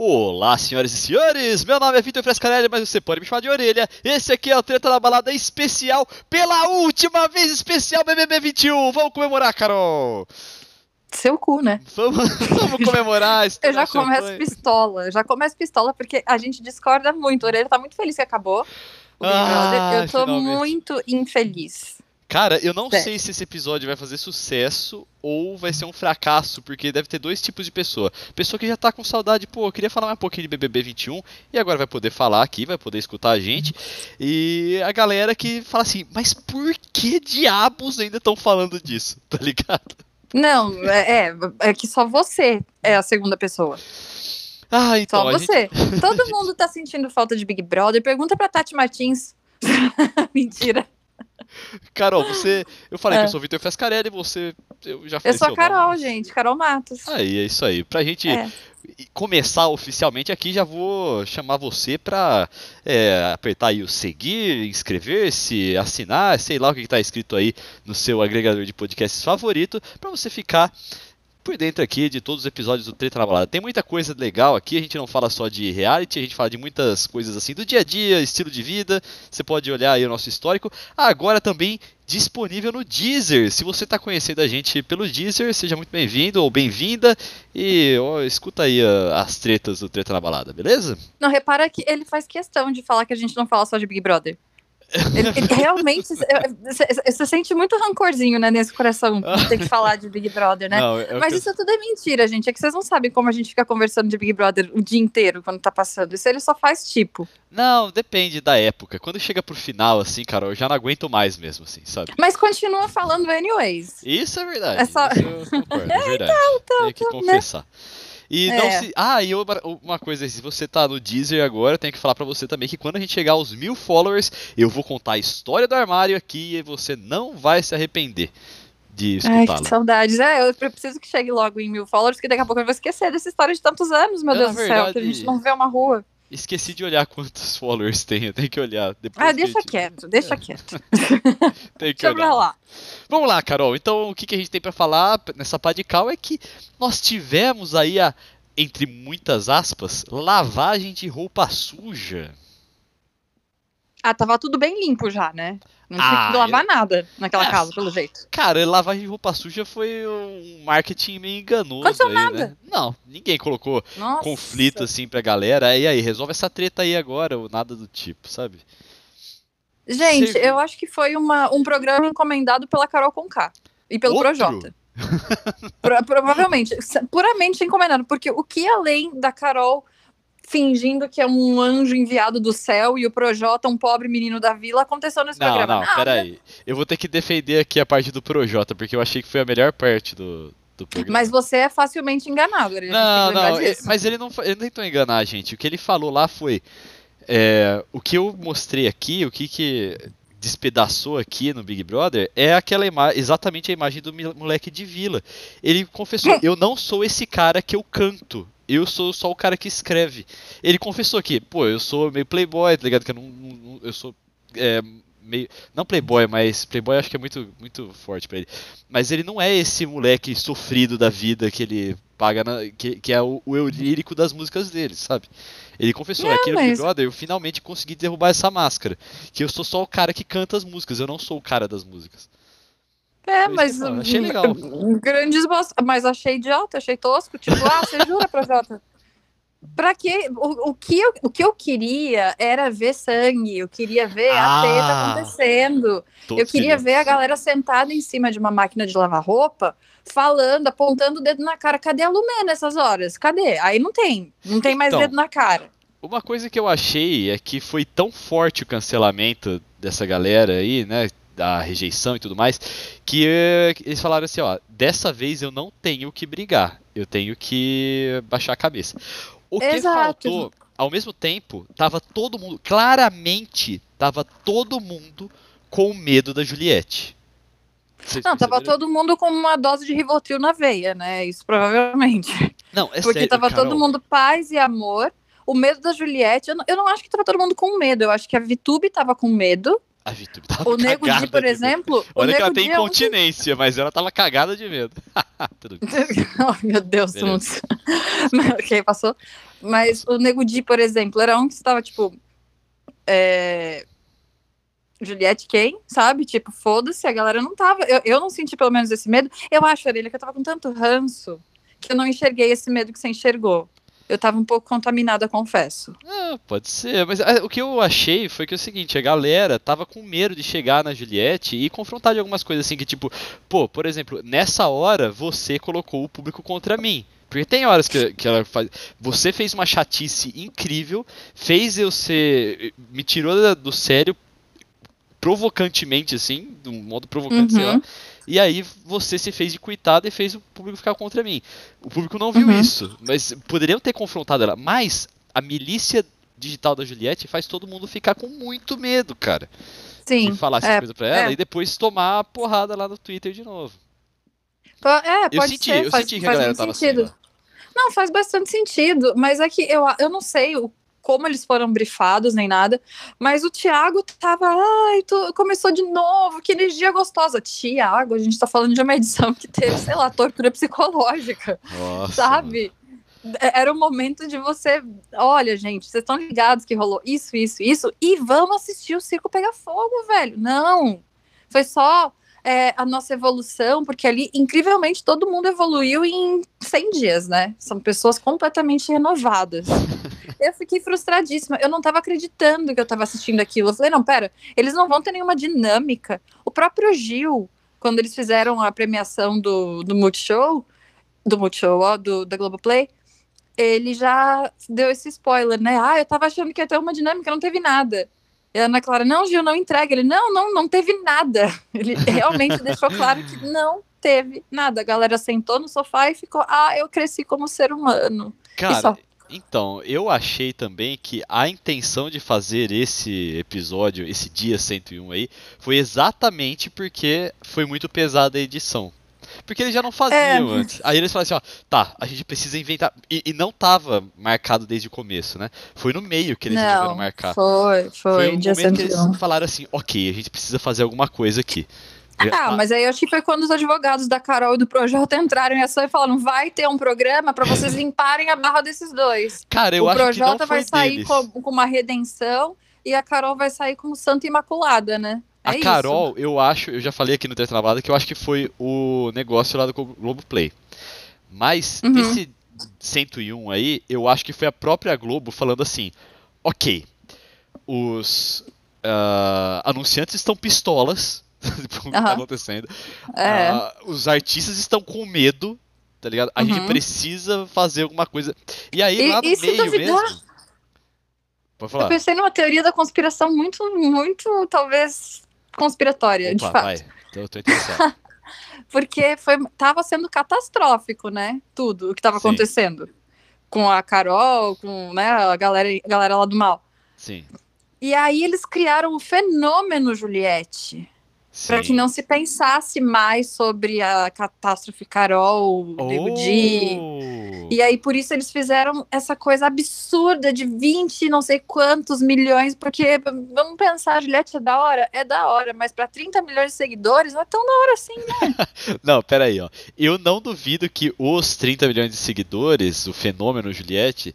Olá, senhoras e senhores! Meu nome é Vitor Frescarelli, mas você pode me chamar de orelha. Esse aqui é o Treta na Balada especial, pela última vez especial BBB 21. Vamos comemorar, Carol! Seu cu, né? Vamos, vamos comemorar. Eu já começo pistola, já começo pistola porque a gente discorda muito. A orelha tá muito feliz que acabou. Ah. Eu tô finalmente. muito infeliz. Cara, eu não Sério. sei se esse episódio vai fazer sucesso ou vai ser um fracasso, porque deve ter dois tipos de pessoa. Pessoa que já tá com saudade, pô, eu queria falar mais um pouquinho de BBB 21 e agora vai poder falar aqui, vai poder escutar a gente. E a galera que fala assim, mas por que diabos ainda estão falando disso? Tá ligado? Não, é, é, é que só você é a segunda pessoa. Ah, então Só a gente- você. Todo mundo tá sentindo falta de Big Brother. Pergunta pra Tati Martins. Mentira. Carol, você. Eu falei É. que eu sou Vitor Fescarelli, você. Eu já Eu falei sou a Carol, nome. gente. Carol Matos. Aí, é isso aí. Pra gente É. começar oficialmente aqui, já vou chamar você pra é, apertar aí o seguir, inscrever-se, assinar, sei lá o que, que tá escrito aí no seu agregador de podcasts favorito, pra você ficar por dentro aqui de todos os episódios do Treta na Balada. Tem muita coisa legal aqui, a gente não fala só de reality, a gente fala de muitas coisas assim do dia a dia, estilo de vida. Você pode olhar aí o nosso histórico. Agora também disponível no Deezer. Se você está conhecendo a gente pelo Deezer, seja muito bem-vindo ou bem-vinda e ó, escuta aí ah, as tretas do Treta na Balada, beleza? Não, repara que ele faz questão de falar que a gente não fala só de Big Brother. Ele, ele realmente. Você sente muito rancorzinho, né, nesse coração de ter que falar de Big Brother, né? Não, é o Mas eu- isso tudo é mentira, gente. É que vocês não sabem como a gente fica conversando de Big Brother o dia inteiro quando tá passando. Isso ele só faz tipo. Não, depende da época. Quando chega pro final, assim, cara, eu já não aguento mais mesmo, assim, sabe? Mas continua falando anyways. Isso é verdade. É só- Isso eu concordo, é verdade. Tenho que confessar. E não É. se. Ah, e uma, coisa, se você tá no Deezer agora, eu tenho que falar pra você também que quando a gente chegar aos mil followers, eu vou contar a história do armário aqui e você não vai se arrepender de Ai, escutá-la. que saudades. É, eu preciso que chegue logo em mil followers, porque daqui a pouco eu vou esquecer dessa história de tantos anos, meu É, Deus do céu, que a verdade- gente não vê uma rua. Esqueci de olhar quantos followers tem, eu tenho que olhar. Depois Ah, deixa gente- quieto, deixa quieto. Tem que Deixa olhar. lá. Vamos lá, Carol. Então, o que, que a gente tem pra falar nessa pá de cal é que nós tivemos aí a, entre muitas aspas, lavagem de roupa suja. Ah, tava tudo bem limpo já, né? Não tinha Ah, que lavar nada naquela Ah, casa, pelo jeito. Cara, lavagem de roupa suja foi um marketing meio enganoso Aconteceu aí, nada. né? Não, ninguém colocou Nossa. conflito assim pra galera. E aí, resolve essa treta aí agora, ou nada do tipo, sabe? Gente, Serviu. eu acho que foi uma, um programa encomendado pela Carol Conká e pelo Outro? Projota. Pro- provavelmente, puramente encomendado, porque o que além da Carol fingindo que é um anjo enviado do céu e o Projota um pobre menino da vila aconteceu nesse Não, programa? não, Nada. peraí. Eu vou ter que defender aqui a parte do Projota, porque eu achei que foi a melhor parte do, do programa. Mas você é facilmente enganado, gente Não, tem que lembrar não, é- disso. mas ele não, ele não tentou enganar a gente. O que ele falou lá foi. é, o que eu mostrei aqui, o que, que despedaçou aqui no Big Brother, é aquela exatamente a imagem do moleque de vila. Ele confessou: eu não sou esse cara que eu canto. Eu sou só o cara que escreve. Ele confessou que, pô, eu sou meio playboy, tá ligado? Que eu não. não- eu sou. é, meio. Não playboy, mas playboy acho que é muito, muito forte pra ele. Mas ele não é esse moleque sofrido da vida que ele paga, na- que, que é o, o eu lírico das músicas dele, sabe? Ele confessou, Não, aqui no Big Brother eu finalmente consegui derrubar essa máscara. Que eu sou só o cara que canta as músicas, eu não sou o cara das músicas. É, Foi isso mas. que falo, achei legal. Grandes bosta. Mas achei idiota, achei tosco. Tipo, ah, você jura, Projota? Pra quê? O, o, que eu, o que eu queria era ver sangue, eu queria ver Ah, a treta acontecendo. Eu queria ver a galera sentada em cima de uma máquina de lavar roupa, falando, apontando o dedo na cara. Cadê a Lumé nessas horas? Cadê? Aí não tem. Não tem mais Então, dedo na cara. Uma coisa que eu achei é que foi tão forte o cancelamento dessa galera aí, né? Da rejeição e tudo mais, que eh, eles falaram assim, ó, dessa vez eu não tenho que brigar, eu tenho que baixar a cabeça. O que Exato. faltou, ao mesmo tempo, tava todo mundo, claramente, tava todo mundo com medo da Juliette. Vocês Não, tava todo mundo com uma dose de Rivotril na veia, né? Isso provavelmente. Não, é Porque sério, tava Carol. todo mundo paz e amor. O medo da Juliette, eu não, eu não acho que tava todo mundo com medo. Eu acho que a Vitube tava com medo. A VTube tava O Nego Di, por exemplo. o Olha que ela tem é incontinência, mas ela tava cagada de medo. Tudo bem. oh, meu Deus, mundo. Mas, ok, passou. Mas o Nego Di, por exemplo, era um que estava, tipo. É... Juliette quem, sabe? Tipo, foda-se, a galera não tava. Eu, eu não senti pelo menos esse medo. Eu acho, Arelia, que eu tava com tanto ranço que eu não enxerguei esse medo que você enxergou. Eu tava um pouco contaminada, confesso. Ah, pode ser, mas ah, o que eu achei foi que é o seguinte, a galera tava com medo de chegar na Juliette e confrontar de algumas coisas assim que tipo, pô, por exemplo, nessa hora você colocou o público contra mim. Porque tem horas que, que ela faz. Você fez uma chatice incrível, fez eu ser. me tirou do sério provocantemente, assim, de um modo provocante, sei lá. Uhum. E aí você se fez de coitada e fez o público ficar contra mim. O público não viu Uhum. isso, mas poderiam ter confrontado ela. Mas a milícia digital da Juliette faz todo mundo ficar com muito medo, cara. Sim. de falar essas é, coisas pra ela é. e depois tomar a porrada lá no Twitter de novo. É, Eu pode senti, ser, eu faz, senti que a faz galera tava sentido. assim. lá. Não, faz bastante sentido, mas é que eu, eu não sei o, como eles foram brifados nem nada, mas o Thiago tava, ai, começou de novo, que energia gostosa. Thiago, a gente tá falando de uma edição que teve, sei lá, tortura psicológica, Nossa, sabe? É- Era o momento de você, olha, gente, vocês estão ligados que rolou isso, isso, isso, e vamos assistir o circo pegar fogo, velho. Não, foi só é, a nossa evolução, porque ali, incrivelmente, todo mundo evoluiu em 100 dias, né? São pessoas completamente renovadas. eu fiquei frustradíssima. Eu não tava acreditando que eu tava assistindo aquilo. Eu falei, não, pera, eles não vão ter nenhuma dinâmica. O próprio Gil, quando eles fizeram a premiação do, do Multishow, do Multishow, ó, do, da Globoplay, ele já deu esse spoiler, né? Ah, eu tava achando que ia ter uma dinâmica, não teve nada. E a Ana Clara, não, Gil, não entrega. Ele, não, não, não teve nada. Ele realmente deixou claro que não teve nada. A galera sentou no sofá e ficou, ah, eu cresci como ser humano. E só. Cara, então, eu achei também que a intenção de fazer esse episódio, esse dia 101 aí, foi exatamente porque foi muito pesada a edição. Porque eles já não faziam É. antes. Aí eles falaram assim, ó, tá, a gente precisa inventar. E, e não tava marcado desde o começo, né? Foi no meio que eles resolveram Não, marcar. foi, foi, Foi um dia momento que eles 101. falaram assim, ok, a gente precisa fazer alguma coisa aqui. Ah, mas aí eu acho que foi quando os advogados da Carol e do Projota entraram em ação e falaram: vai ter um programa para vocês limparem a barra desses dois. Cara, eu o acho que não Projota vai sair com, com uma redenção e a Carol vai sair como Santa Imaculada, né? É A isso. Carol, eu acho, eu já falei aqui no Treta na Balada que eu acho que foi o negócio lá do Glo- Globoplay. Mas Uhum. esse 101 aí, eu acho que foi a própria Globo falando assim: ok, os ah, anunciantes estão pistolas o que tá acontecendo. É. Ah, os artistas estão com medo, tá ligado? A gente Uhum. precisa fazer alguma coisa. E aí, E- lá no e meio duvidar? mesmo. Pode Eu falar. pensei numa teoria da conspiração muito, muito, talvez, conspiratória, de Opa, fato. vai. Então, tô interessado. Porque foi, tava sendo catastrófico, né? Tudo o que tava Sim. acontecendo. Com a Carol, com né, a, galera, a galera lá do mal. Sim. E aí eles criaram o fenômeno Juliette. Para que não se pensasse mais sobre a catástrofe Carol, o Nego Di. Oh! E aí, por isso, eles fizeram essa coisa absurda de 20 não sei quantos milhões, porque, vamos pensar, Juliette é da hora? É da hora, mas para 30 milhões de seguidores não é tão da hora assim, né? Não, pera aí, ó. Eu não duvido que os 30 milhões de seguidores, o fenômeno Juliette,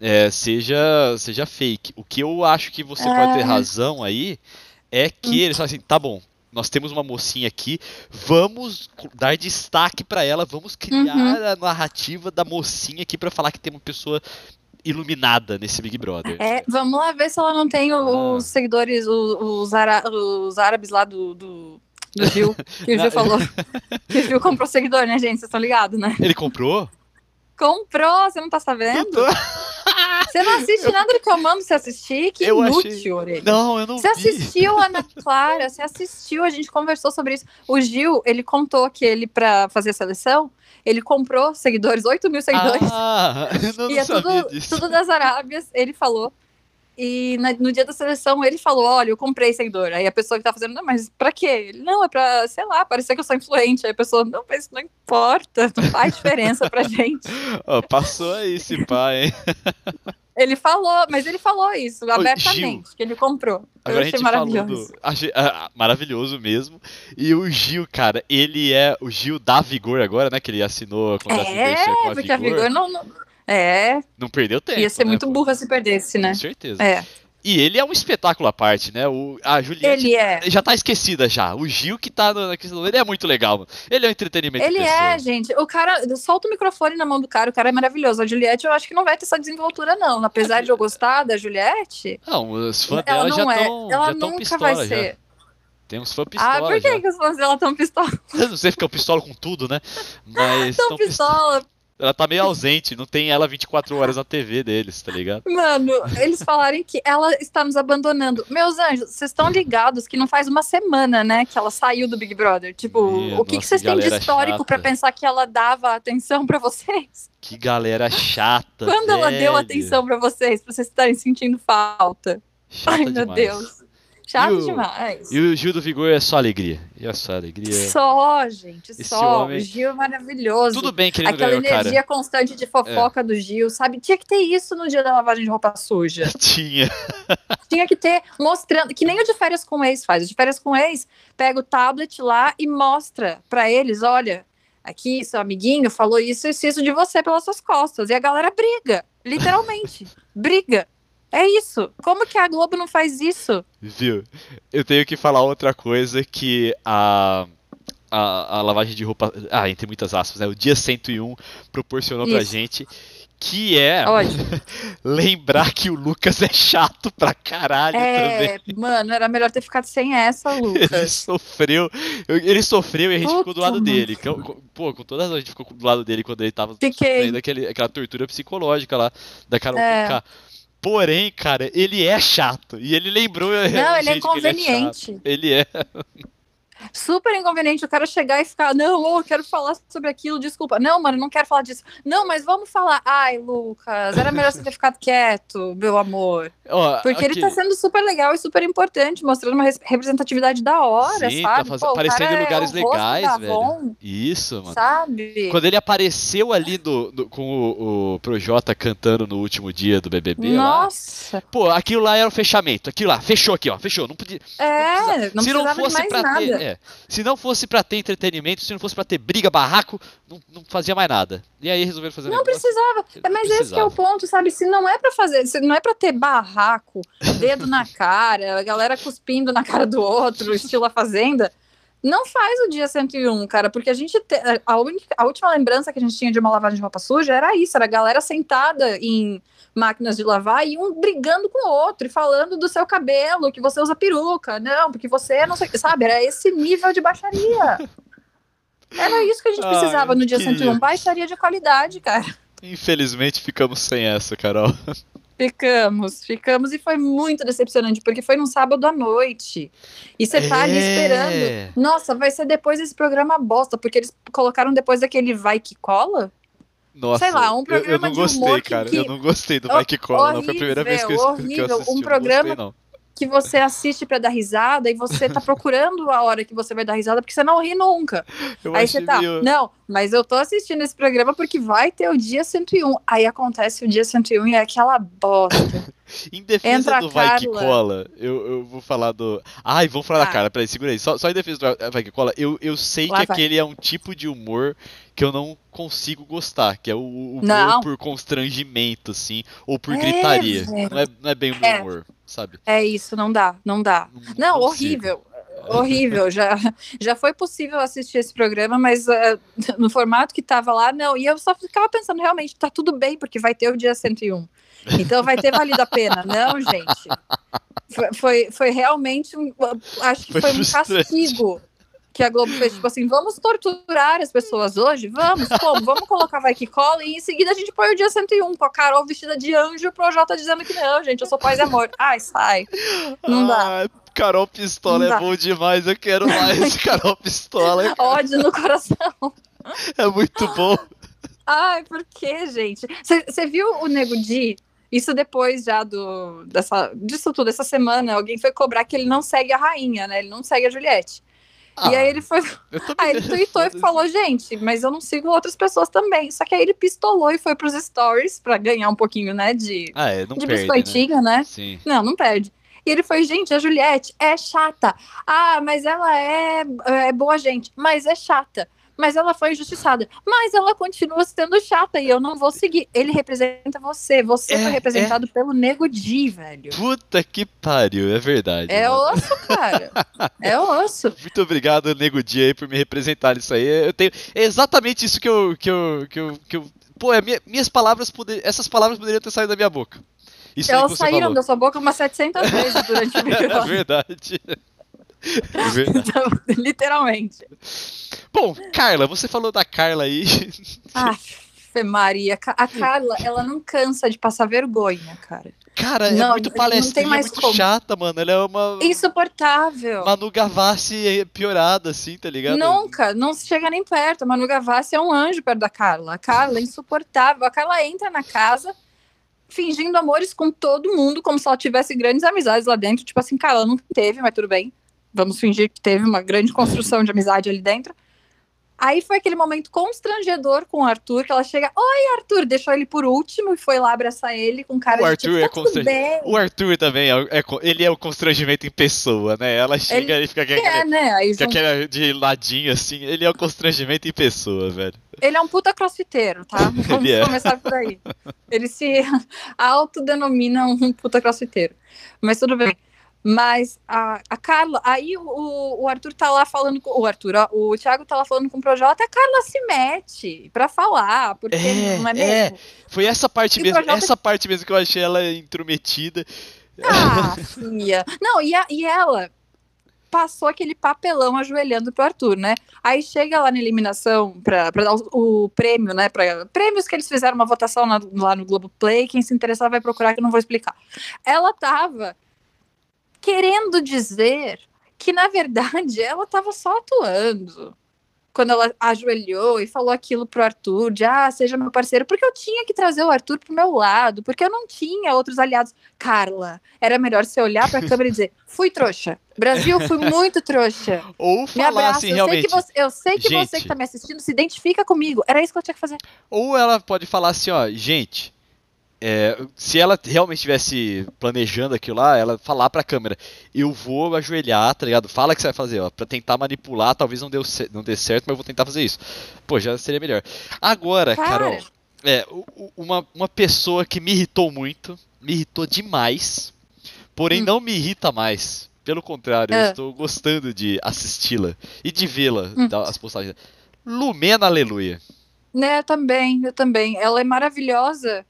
é, seja, seja fake. O que eu acho que você pode ter É. razão aí é que eles falam assim, tá bom, nós temos uma mocinha aqui, vamos dar destaque pra ela, vamos criar Uhum. a narrativa da mocinha aqui pra falar que tem uma pessoa iluminada nesse Big Brother. É, vamos lá ver se ela não tem o- os Ah. seguidores, os, ara- os árabes lá do, do, do Gil, que o Gil falou. Que o Gil comprou seguidor, né, gente? Vocês estão ligados, né? Ele comprou? Comprou, você não tá sabendo? Você não assiste nada do que eu mando você assistir? Que Eu inútil, achei- orelha. Não, eu não Você vi. assistiu, Ana Clara? Você assistiu, a gente conversou sobre isso. O Gil, ele contou que ele, pra fazer a seleção, ele comprou seguidores, 8 mil seguidores. Ah, eu não, e é tudo, disso. tudo das Arábias, ele falou. E na- no dia da seleção, ele falou: Olha, eu comprei seguidor. Aí a pessoa que tá fazendo, não, mas pra quê? Ele, não, é pra, sei lá, parecer que eu sou influente. Aí a pessoa, não, mas isso não importa, não faz diferença pra gente. Ó, passou aí esse pai, hein? Ele falou, mas ele falou isso abertamente, que ele comprou. Agora eu achei maravilhoso. Do, achei, ah, maravilhoso mesmo. E o Gil, cara, ele é. O Gil da Vigor agora, né? Que ele assinou a contrato é, com a porque Vigor. a Vigor não, não, É. Não perdeu tempo. Ia ser né, muito pô? burra se perdesse, né? Com certeza. É. E ele é um espetáculo à parte, né? O, a Juliette ele é. já tá esquecida já. O Gil que tá na questão. Ele é muito legal, mano. Ele é um entretenimento. Ele é, gente. O cara solta o microfone na mão do cara, o cara é maravilhoso. A Juliette, eu acho que não vai ter essa desenvoltura, não. Apesar de eu gostar da Juliette. Não, os fãs dela já estão. É. Ela já nunca pistola, vai ser. Já. Tem uns fãs pistola. Ah, por que, que os fãs dela tão pistola? Não sei porque é o pistola com tudo, né? Mas. tão pistola. Ela tá meio ausente, não tem ela 24 horas na TV deles, tá ligado? Mano, eles falarem que ela está nos abandonando. Meus anjos, vocês estão ligados que não faz uma semana, né, que ela saiu do Big Brother? Tipo, o que, que vocês têm de histórico para pensar que ela dava atenção para vocês? Que galera chata. Quando velho. ela deu atenção para vocês, pra vocês estarem sentindo falta? Chata Ai, meu demais. Deus. Chato E o- demais. E o Gil do Vigor é só alegria. E é só alegria. Só, gente, Esse só. homem- O Gil é maravilhoso. Tudo bem que ele não Aquela ganhou, energia cara. É. constante de fofoca do Gil, sabe? Tinha que ter isso no dia da lavagem de roupa suja. Tinha. Tinha que ter mostrando, que nem o de férias com ex faz. O de férias com ex pega o tablet lá e mostra pra eles: olha, aqui seu amiguinho falou isso e isso de você pelas suas costas. E a galera briga, literalmente. briga. É isso. Como que a Globo não faz isso? Viu? Eu tenho que falar outra coisa que a. A, a lavagem de roupa. Ah, entre muitas aspas, né? O dia 101 proporcionou pra Isso. gente. Que é lembrar que o Lucas é chato pra caralho também. é, mano, era melhor ter ficado sem essa, Ele Lucas. sofreu, ele sofreu e a gente ficou do Puta, lado mano. dele. Pô, com todas as a gente ficou do lado dele quando ele tava Fiquei. sofrendo aquele, aquela tortura psicológica lá da Carol É. Porém, cara, ele é chato. E ele lembrou. Não, ele é gente, que inconveniente. Ele é. Super inconveniente o cara chegar e ficar, não, eu quero falar sobre aquilo, desculpa. Não, mano, não quero falar disso. Não, mas vamos falar. Ai, Lucas, era melhor você ter ficado quieto, meu amor. Ó, Porque ele aqui- tá sendo super legal e super importante, mostrando uma res- representatividade da hora, Sim, tá sabe? faz- Pô, aparecendo em lugares é o rosto legais, velho. Avon, Isso, mano. Sabe? Quando ele apareceu ali do, com o, o Projota cantando no último dia do BBB lá. Nossa, Pô, aquilo lá era o fechamento. Aquilo lá, fechou aqui, ó. Fechou. Não podia. é, não se não precisava de fosse mais pra nada. ter. é, se não fosse pra ter entretenimento, se não fosse pra ter briga, barraco, não, não fazia mais nada. E aí resolveram fazer Não precisava. É, mas esse que é precisava. o ponto, sabe? Se não é pra fazer, se não é pra ter barraco, dedo na cara, a galera cuspindo na cara do outro, estilo a fazenda, não faz o dia 101, cara, porque a gente te- a, única, a última lembrança que a gente tinha de uma lavagem de roupa suja era isso, era a galera sentada em máquinas de lavar e um brigando com o outro e falando do seu cabelo, que você usa peruca, não, porque você não sei, sabe? Era esse nível de baixaria. Era isso que a gente Ai, precisava no dia queria. 101, baixaria de qualidade, cara. Infelizmente ficamos sem essa, Carol. Ficamos, ficamos e foi muito decepcionante, porque foi num sábado à noite. E você tá ali É. esperando. Nossa, vai ser depois desse programa bosta, porque eles colocaram depois daquele Vai Que Cola. Nossa, Sei lá, um eu- eu, programa não de gostei, humor cara. que- Eu não gostei do Que Cola, não. Foi a primeira vez que eu, Horrível, que eu assisti. Um eu não programa gostei, não. Que você assiste pra dar risada e você tá procurando a hora que você vai dar risada, porque você não ri nunca. Eu Aí você tá, meio- não, mas eu tô assistindo esse programa porque vai ter o dia 101. Aí acontece o dia 101 e é aquela bosta. Em defesa Entra do Vai Que. Cola, eu, eu vou falar do. Ai, vamos falar da Ah. cara, peraí, segura aí. Só, só em defesa do Vai Que Cola, eu, eu sei Lá que vai. aquele é um tipo de humor que eu não consigo gostar, que é o o humor Não. por constrangimento, assim, ou por É, gritaria. velho. Não é, não é bem o meu É. humor, sabe? É isso, não dá, não dá. Não, consigo. horrível. Horrível, já, já foi possível assistir esse programa, mas eh, no formato que tava lá, não. E eu só ficava pensando, realmente, tá tudo bem, porque vai ter o dia 101. Então vai ter valido a pena. Não, gente. Foi, foi, foi realmente um. Acho que Foi foi, um castigo que a Globo fez. Tipo assim, vamos torturar as pessoas hoje? Vamos, como? Vamos colocar vai que cola e em seguida a gente põe o dia 101 com a Carol vestida de anjo e o Projota dizendo que não, gente, eu sou paz e amor. Ai, sai. Não dá. Ah, Carol Pistola Não é dá. bom demais, eu quero mais Carol Pistola. Ódio no coração. É muito bom. Ai, por que, gente? Você viu o Nego Di? Isso depois já do, dessa, disso tudo, essa semana, alguém foi cobrar que ele não segue a rainha, né? Ele não segue a Juliette. Ah, e aí ele foi. Aí ele tweetou e falou, gente, mas eu não sigo outras pessoas também. Só que aí ele pistolou e foi pros stories pra ganhar um pouquinho, né, de, ah, é, não de perde, biscoitinho, né? né? Sim. Não, não perde. E ele foi, gente, a Juliette é chata. Ah, mas ela é, é boa gente, mas é chata mas ela foi injustiçada. Mas ela continua sendo chata e eu não vou seguir. Ele representa você. Você é, foi representado é... pelo Nego Di, velho. Puta que pariu, é verdade. É mano. osso, cara. é osso. Muito obrigado, Nego Di, aí, por me representar nisso aí. Eu tenho é exatamente isso que eu. Que eu, que eu, que eu pô, é, minha, minhas palavras. Poder, essas palavras poderiam ter saído da minha boca. Isso Elas saíram falou. da sua boca umas 700 vezes durante o vídeo. É verdade. É. Então, literalmente. Bom, Carla, você falou da Carla aí. Ah, Maria. A Carla, ela não cansa de passar vergonha, cara. Cara, é não, é muito palestrinha, não muito como. chata, mano. Ela é uma. Insuportável. Manu Gavassi piorada, assim, tá ligado? Nunca, não chega nem perto. A Manu Gavassi é um anjo perto da Carla. A Carla é insuportável. A Carla entra na casa fingindo amores com todo mundo, como se ela tivesse grandes amizades lá dentro. Tipo assim, Carla não teve, mas tudo bem. Vamos fingir que teve uma grande construção de amizade ali dentro. Aí foi aquele momento constrangedor com o Arthur, que ela chega, oi Arthur, deixou ele por último e foi lá abraçar ele com cara o de Arthur tipo, tá é constrangimento. O Arthur também, é, é, ele é o constrangimento em pessoa, né? Ela chega ele e fica aquele, é, né? Aí fica aquele de ladinho assim, ele é o constrangimento em pessoa, velho. Ele é um puta crossfiteiro, tá? Vamos é. começar por aí. Ele se autodenomina um puta crossfiteiro. Mas tudo bem. Mas a, a Carla, aí o, o Arthur tá lá falando com o Arthur, ó, o Thiago tá lá falando com o Projota, a Carla se mete pra falar, porque é, não é mesmo? É, foi essa parte e mesmo, Projota... essa parte mesmo que eu achei ela intrometida. Ah, filha. Não, e, a, e ela passou aquele papelão ajoelhando pro Arthur, né? Aí chega lá na eliminação pra, pra dar o, o prêmio, né? Pra, prêmios que eles fizeram uma votação na, lá no Globo Play, quem se interessar vai procurar que eu não vou explicar. Ela tava querendo dizer que, na verdade, ela estava só atuando. Quando ela ajoelhou e falou aquilo pro Arthur, de ah, seja meu parceiro, porque eu tinha que trazer o Arthur pro meu lado, porque eu não tinha outros aliados. Carla, era melhor você olhar pra câmera e dizer, fui trouxa. Brasil, fui muito trouxa. Ou falar assim, eu realmente. Sei que você, eu sei que gente, você que tá me assistindo se identifica comigo. Era isso que eu tinha que fazer. Ou ela pode falar assim, ó, gente, é, se ela realmente estivesse planejando aquilo lá, ela falar pra câmera, eu vou ajoelhar, tá ligado? Fala que você vai fazer, ó, pra tentar manipular, talvez não, deu, não dê certo, mas eu vou tentar fazer isso. Pô, já seria melhor. Agora, Cara. Carol, é, uma, uma pessoa que me irritou muito, me irritou demais, porém hum. não me irrita mais. Pelo contrário, eu é. estou gostando de assisti-la e de vê-la, hum. as postagens. Lumena Aleluia. Né, também, eu também. Ela é maravilhosa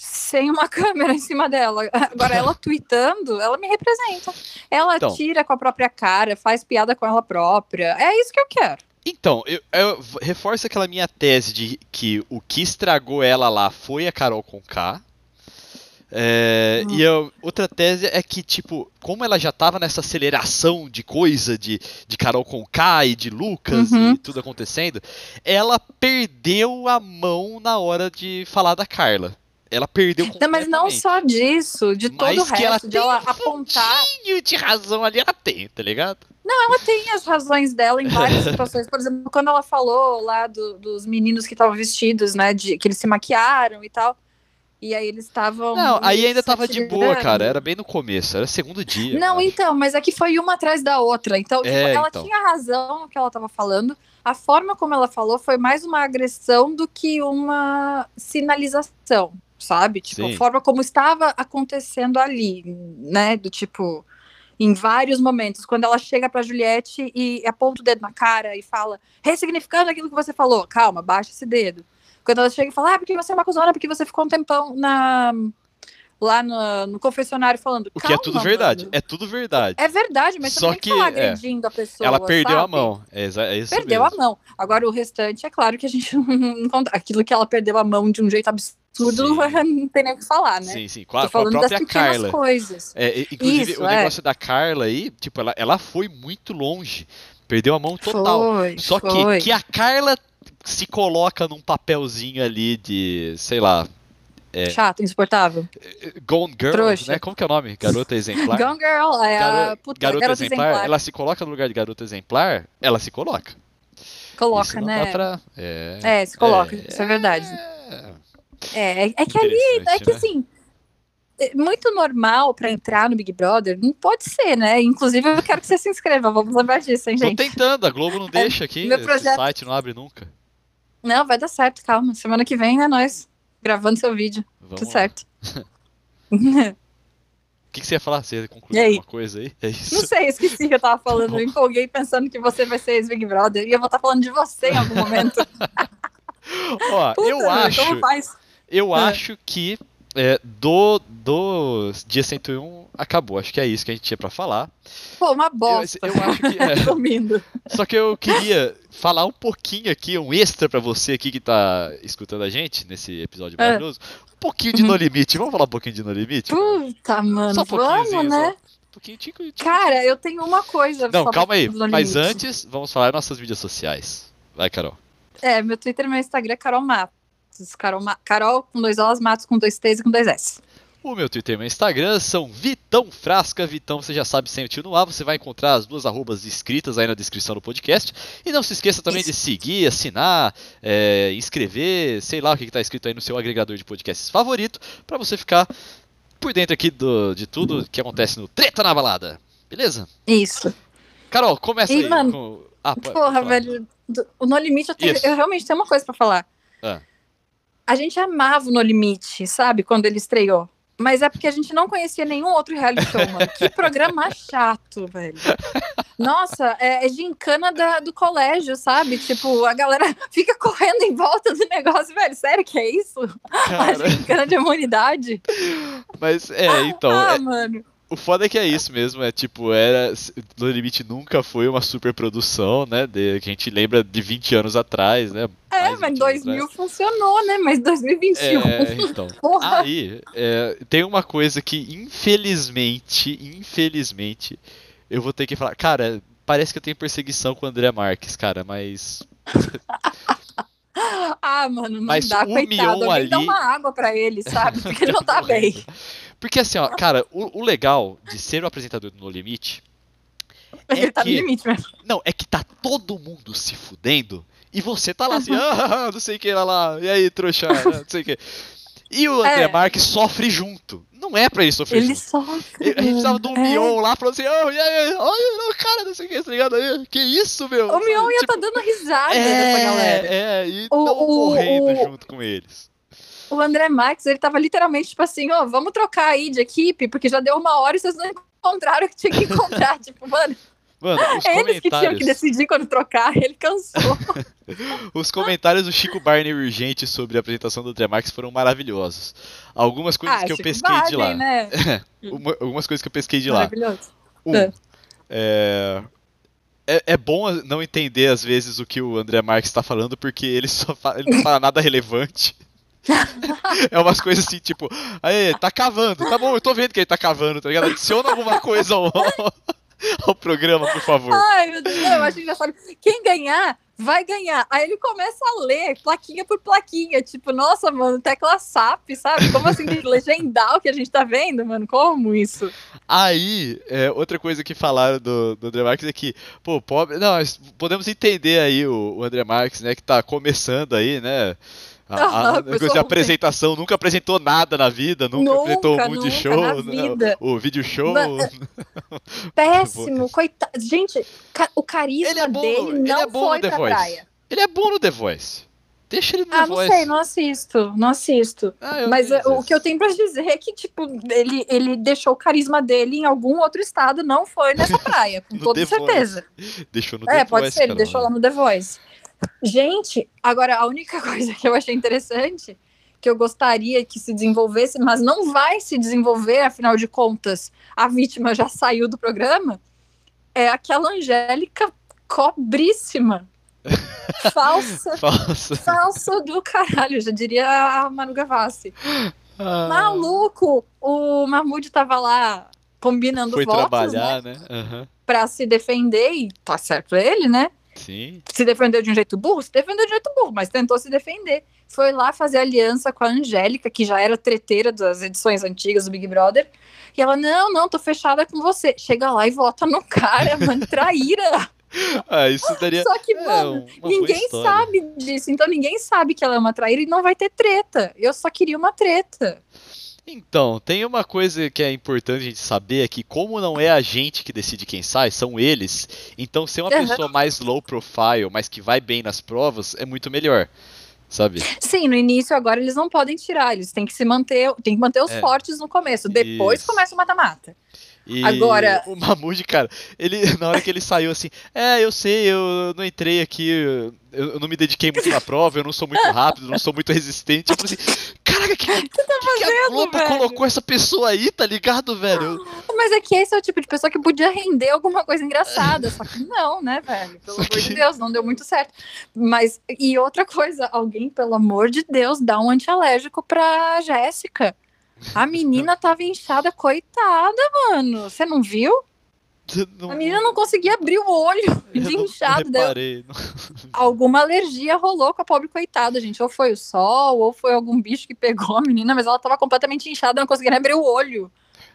sem uma câmera em cima dela. Agora, ela tweetando, ela me representa. Ela então, tira com a própria cara, faz piada com ela própria. É isso que eu quero. Então, eu, eu reforço aquela minha tese de que o que estragou ela lá foi a Carol com K. É, uhum. E a outra tese é que, tipo, como ela já tava nessa aceleração de coisa de, de Carol com K e de Lucas uhum. e tudo acontecendo, ela perdeu a mão na hora de falar da Carla ela perdeu não, Mas não só disso, de todo o resto, ela de ela apontar. Um de razão ali ela tem, tá ligado? Não, ela tem as razões dela em várias situações. Por exemplo, quando ela falou lá do, dos meninos que estavam vestidos, né, de, que eles se maquiaram e tal. E aí eles estavam. Não, aí ainda tava de boa, cara. Era bem no começo, era segundo dia. Não, então, mas é que foi uma atrás da outra. Então, tipo, é, ela então. tinha razão no que ela tava falando. A forma como ela falou foi mais uma agressão do que uma sinalização sabe? Tipo, Sim. a forma como estava acontecendo ali, né? Do tipo, em vários momentos, quando ela chega pra Juliette e aponta o dedo na cara e fala, ressignificando aquilo que você falou, calma, baixa esse dedo. Quando ela chega e fala, ah, porque você é uma cuzona, porque você ficou um tempão na lá no, no confessionário falando. O que é tudo verdade. Mano. É tudo verdade. É verdade, mas Só que, falar é, agredindo a pessoa. Ela perdeu sabe? a mão. É, é perdeu mesmo. a mão. Agora o restante é claro que a gente não encontra. Aquilo que ela perdeu a mão de um jeito absurdo. não tem nem o que falar, né? Sim, sim, com a, com a própria Carla. Coisas. É, inclusive, Isso, o negócio é. da Carla aí, tipo, ela, ela foi muito longe. Perdeu a mão total. Foi, Só foi. Que, que a Carla se coloca num papelzinho ali de, sei lá, É. Chato, insuportável. Gone Girl, Trouxa. né? Como que é o nome? Garota exemplar? Gone Girl é Garo- a puta, garota, garota exemplar, exemplar. ela se coloca no lugar de garota exemplar, ela se coloca. Coloca, né? pra... É, É, se coloca, isso é verdade. é É, é que ali, é que né? assim, é muito normal pra entrar no Big Brother, não pode ser, né? Inclusive, eu quero que você se inscreva, vamos lembrar disso, hein, Tô gente? tentando, a Globo não deixa aqui, meu projeto- site não abre nunca. Não, vai dar certo, calma. Semana que vem é nós gravando seu vídeo, Vamos tudo lá. certo. O que, que você ia falar? Você ia concluir alguma coisa aí? É? Não sei, esqueci o que eu tava falando. Eu empolguei pensando que você vai ser ex-Big Brother. E eu vou estar falando de você em algum momento. Ó, Puta, eu meu, acho, Como faz? Eu Ah. acho que é, do, do dia 101 acabou. Acho que é isso que a gente tinha pra falar. Pô, uma Eu, bosta. eu acho que é. Só que eu queria falar um pouquinho aqui, um extra pra você aqui que tá escutando a gente nesse episódio É. maravilhoso. Um pouquinho de Uhum. No Limite. Vamos falar um pouquinho de No Limite? Puta, mano, Só um vamos, né? só. Um pouquinho, tico, tico. Cara, eu tenho uma coisa. Não, só calma aí. Mas antes, vamos falar nossas mídias sociais. Vai, Carol. É, meu Twitter e meu Instagram é Carol Matos. Carol, Ma- Carol com dois O's, Matos com dois T's e com dois S. O meu Twitter e meu Instagram são Vitão Frasca. Vitão, você já sabe, sem o tio no ar. Você vai encontrar as duas arrobas escritas aí na descrição do podcast. E não se esqueça também de Isso. seguir, assinar, é, inscrever, sei lá o que está escrito aí no seu agregador de podcasts favorito, para você ficar por dentro aqui do, de tudo que acontece no Treta na Balada. Beleza? Isso. Carol, começa E, aí. mano, com... ah, Porra, velho. do- No Limite, eu, tenho- eu realmente tenho uma coisa pra falar. Ah. A gente amava o No Limite, sabe? Quando ele estreou. Mas é porque a gente não conhecia nenhum outro reality show, mano. Que programa chato, velho. Nossa, é, é gincana da, do colégio, sabe? Tipo, a galera fica correndo em volta do negócio, velho. Sério que é isso? Cara, A gincana de imunidade? mas é, então. ah, é- mano. O foda é que é isso mesmo, é tipo, era. No Limite nunca foi uma super produção, né? De, que a gente lembra de 20 anos atrás, né? É, mas 20 anos 2000 funcionou, né? Mas 2021. É, então. Porra. Aí, é, tem uma coisa que, infelizmente, infelizmente, eu vou ter que falar. Cara, parece que eu tenho perseguição com o André Marques, cara, mas. Ah, mano, não Mas dá, o coitado. Alguém dá ali- uma água pra ele, sabe? Porque ele não tá bem. Porque assim, ó, cara, o, o legal de ser o apresentador do No Limite. Ele É tá que- no limite mesmo. Não, é que tá todo mundo se fudendo e você tá lá assim, ah, não sei o que lá, lá, e aí, trouxa, ah, não sei o que. E o André É. Marques sofre junto. Não é pra ele sofrer Ele junto. sofre. A gente precisava de um é. Mion lá falando assim, oh, e aí, olha o cara, não sei o que, tá ligado? Aí, Que isso, meu? O Mion ia Tipo, tá dando risada dessa galera. é, é, e O- não o- morrendo o- junto com eles. O André Max, ele tava literalmente tipo assim, ó, vamos trocar aí de equipe, porque já deu uma hora e vocês não encontraram o que tinha que encontrar. tipo, mano, Mano, os é eles que tinham que comentários, decidir quando trocar, ele cansou. os comentários do Chico Barney Urgente sobre a apresentação do André Marques foram maravilhosos. Algumas coisas ah, que eu Chico pesquei de lá. Barney, né? Uma- algumas coisas que eu pesquei de lá. Maravilhoso. Um, É. é, é, é bom não entender às vezes o que o André Marques está falando, porque ele só fa- ele não fala nada relevante. é umas coisas assim, tipo, aí, tá cavando, tá bom, eu tô vendo que ele tá cavando, tá ligado? Adiciona alguma coisa ao, ao programa, por favor. Ai, meu Deus, eu acho engraçado. Quem ganhar, vai ganhar. Aí ele começa a ler, plaquinha por plaquinha. Tipo, nossa, mano, tecla SAP, sabe? Como assim, legendar o que a gente tá vendo, mano? Como isso? Aí, é, outra coisa que falaram do, do André Marques é que, pô, pobre. Não, podemos entender aí o, o André Marques, né, que tá começando aí, né? A, a- Ah, a de apresentação, nunca apresentou nada na vida, nunca, Nunca, apresentou o nunca Multishow, na né, o, o vídeo show. Ba- Péssimo, coitado. Gente, ca- o carisma Ele é bom, dele ele não é bom foi no The Voice. praia. Ele é bom no The Voice. Deixa ele no Ah, The não Voice. sei, não assisto, não assisto. Ah, Mas é, o que eu tenho pra dizer é que, tipo, ele, ele deixou o carisma dele em algum outro estado, não foi nessa praia, com toda The certeza. Deixou no É, The pode Voice, ser, ele deixou lá no The Voice. Gente, agora a única coisa que eu achei interessante, que eu gostaria que se desenvolvesse, mas não vai se desenvolver, afinal de contas, a vítima já saiu do programa, é aquela Angélica cobríssima. Falsa. Falsa. Falsa do caralho, já diria a Manu Gavassi. Ah, Maluco! O Mahmoud tava lá combinando Foi votos, trabalhar, né? né? Aham. Pra se defender, e tá certo ele, né? Sim. Se defendeu de um jeito burro? Se defendeu de um jeito burro, mas tentou se defender. Foi lá fazer aliança com a Angélica, que já era treteira das edições antigas do Big Brother. E ela, não, não, tô fechada com você. Chega lá e vota no cara, mano, traíra. Ah, isso daria. Só que, é, mano, ninguém sabe disso. Então ninguém sabe que ela é uma traíra e não vai ter treta. Eu só queria uma treta. Então, tem uma coisa que é importante a gente saber é que como não é a gente que decide quem sai, são eles. Então, ser uma Aham. pessoa mais low profile, mas que vai bem nas provas, é muito melhor. Sabe? Sim, no início agora eles não podem tirar, eles têm que se manter, tem que manter os É. fortes no começo. Depois Isso. começa o mata-mata. E Agora- o Mamute, cara, ele na hora que ele saiu assim, é, eu sei, eu não entrei aqui, eu, eu não me dediquei muito na prova, eu não sou muito rápido, não sou muito resistente. Eu falei assim, caraca, que, que, que a fazendo, Globo velho? colocou essa pessoa aí, tá ligado, velho? Mas é que esse é o tipo de pessoa que podia render alguma coisa engraçada, só que não, né, velho? Pelo Só amor de que- Deus, não deu muito certo. Mas, e outra coisa, alguém, pelo amor de Deus, dá um antialérgico pra Jéssica. A menina tava inchada, coitada, mano. Você não viu? Não, A menina não conseguia abrir o olho de inchado. Não reparei, não- alguma alergia rolou com a pobre coitada, gente. Ou foi o sol, ou foi algum bicho que pegou a menina, mas ela tava completamente inchada, não conseguia nem abrir o olho.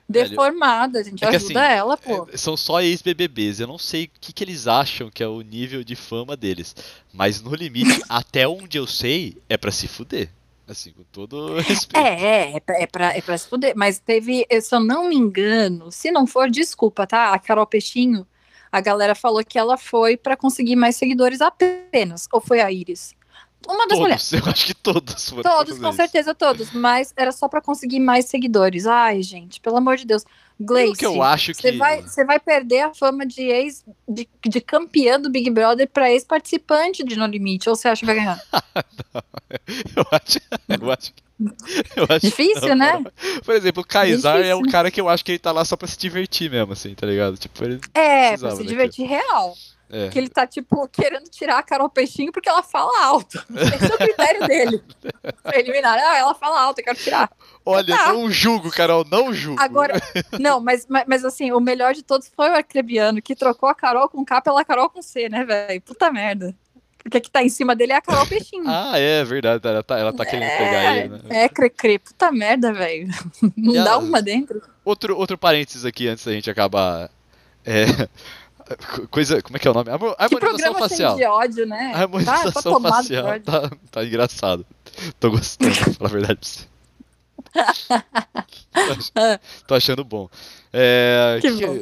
Deformada, gente. é que Ajuda assim, ela, pô. É, São só ex-BBBs. Eu não sei o que, que eles acham que é o nível de fama deles. Mas no limite, até onde eu sei, é pra se fuder. Assim, com todo respeito. É, é, é pra, é, pra, é pra se fuder. Mas teve, eu- se eu não me engano, se não for, desculpa, tá? A Carol Peixinho, a galera falou que ela foi pra conseguir mais seguidores apenas. Ou foi a Iris? Uma das mulheres. Todos, eu acho que todos Todos, com isso. certeza, todos. Mas era só pra conseguir mais seguidores. Ai, gente, pelo amor de Deus. Gleice, O que eu acho você que. vai, você vai perder a fama de ex de, de campeã do Big Brother pra ex-participante de No Limite. Ou você acha que vai ganhar? Eu acho. Eu acho. Eu acho Difícil, não, né? Por exemplo, o Kaysar é um cara que eu acho que ele tá lá só pra se divertir mesmo, assim, tá ligado? Tipo, ele. É, pra se daquilo. divertir real. É. Que ele tá, tipo, querendo tirar a Carol Peixinho porque ela fala alto. Esse é o critério dele. Pra eliminar. Ah, ela fala alto, eu quero tirar. Olha, Tá. não julgo, Carol, não julgo. Agora, não, mas, mas, mas, assim, o melhor de todos foi o Arcrebiano, que trocou a Carol com K pela Carol com C, né, velho? Puta merda. Porque que tá em cima dele é a Carol Peixinho. Ah, é verdade. Ela tá, ela tá querendo pegar ele, né? É, cre-cre. Puta merda, velho. Não E dá a- uma dentro. Outro, outro parênteses aqui antes da gente acabar. É, coisa. Como é que é o nome? Que Harmonização programa facial. de ódio, né? A harmonização tá, tá facial tá, tá engraçado. Tô gostando, pra falar a verdade pra você. Tô ach- Tô achando bom. É, Que que- bom.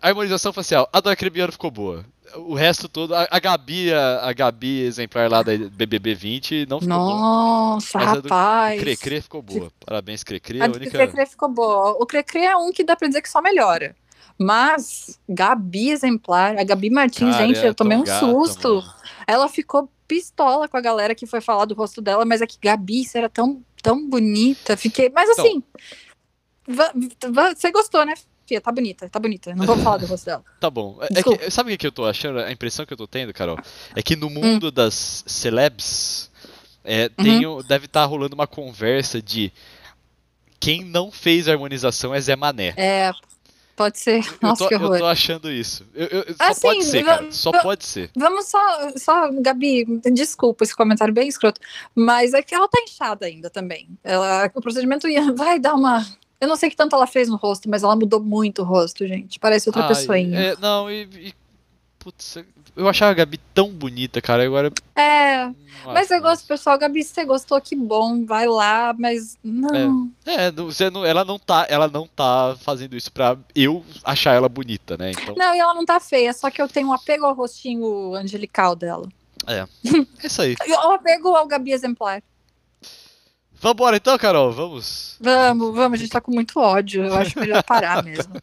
A harmonização facial. A do Acrebiano ficou boa. O resto todo. A, a Gabi, a, a Gabi exemplar lá da BBB 20, não ficou boa. Nossa, Mas a do rapaz. Crecre ficou boa. Parabéns, Crecre. A A do única. Crecre ficou boa. O Crecre é um que dá pra dizer que só melhora. Mas, Gabi exemplar, a Gabi Martins, Cara, gente, eu tomei um gata, susto. mano. Ela ficou pistola com a galera que foi falar do rosto dela, mas é que Gabi, você era tão, tão bonita. Fiquei. Mas Então. assim. Você gostou, né, Fia? Tá bonita, tá bonita. Não vamos falar do rosto dela. Tá bom. É que, sabe o que eu tô achando? A impressão que eu tô tendo, Carol, é que no Hum. mundo das celebs é, Uhum. tem o- deve estar rolando uma conversa de quem não fez harmonização é Zé Mané. É. Pode ser. Eu Nossa, tô, que eu horror. tô achando isso. Eu- eu- só Assim, pode ser, cara. Só pode ser. Vamos só, só, Gabi, desculpa esse comentário bem escroto, mas é que ela tá inchada ainda também. Ela, o procedimento ia- vai dar uma. Eu não sei que tanto ela fez no rosto, mas ela mudou muito o rosto, gente. Parece outra Ai, pessoinha. é, não, e, e- Putz, eu achava a Gabi tão bonita, cara. Agora. É, mas eu gosto, pessoal. Gabi, se você gostou, que bom. Vai lá, mas não. É, não- você não- ela, não tá, ela não tá fazendo isso pra eu achar ela bonita, né? Então. Não, e ela não tá feia, só que eu tenho um apego ao rostinho angelical dela. É isso aí. E Um apego ao Gabi exemplar. Vambora então, Carol, vamos. Vamos, vamos, a gente tá com muito ódio. Eu acho melhor parar mesmo.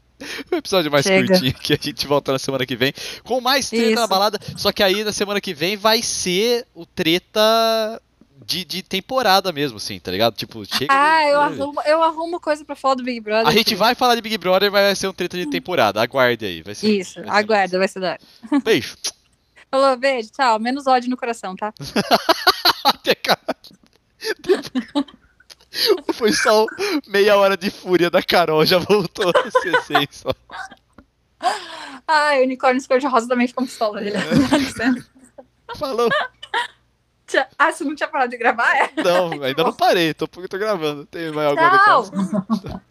Um episódio mais Chega. curtinho que a gente volta na semana que vem com mais treta na Isso. balada. Só que aí na semana que vem vai ser o treta de, de temporada mesmo, assim, tá ligado? Tipo, chega. Ah, de- eu arrumo, eu arrumo coisa pra falar do Big Brother. A gente vai falar de Big Brother, mas vai ser um treta de temporada. Aguarde aí. Vai ser, Isso, vai aguarda, vai ser dar. massa. Beijo. Falou, beijo, tchau. Menos ódio no coração, tá? Até cara. Foi só meia hora de fúria da Carol, já voltou a ser seis só. Ai, unicórnios cor-de-rosa também ficam pistola. Ele. Falou. Ah, você não tinha parado de gravar? É? Não, ainda não parei, tô, tô gravando. Tem mais alguma coisa?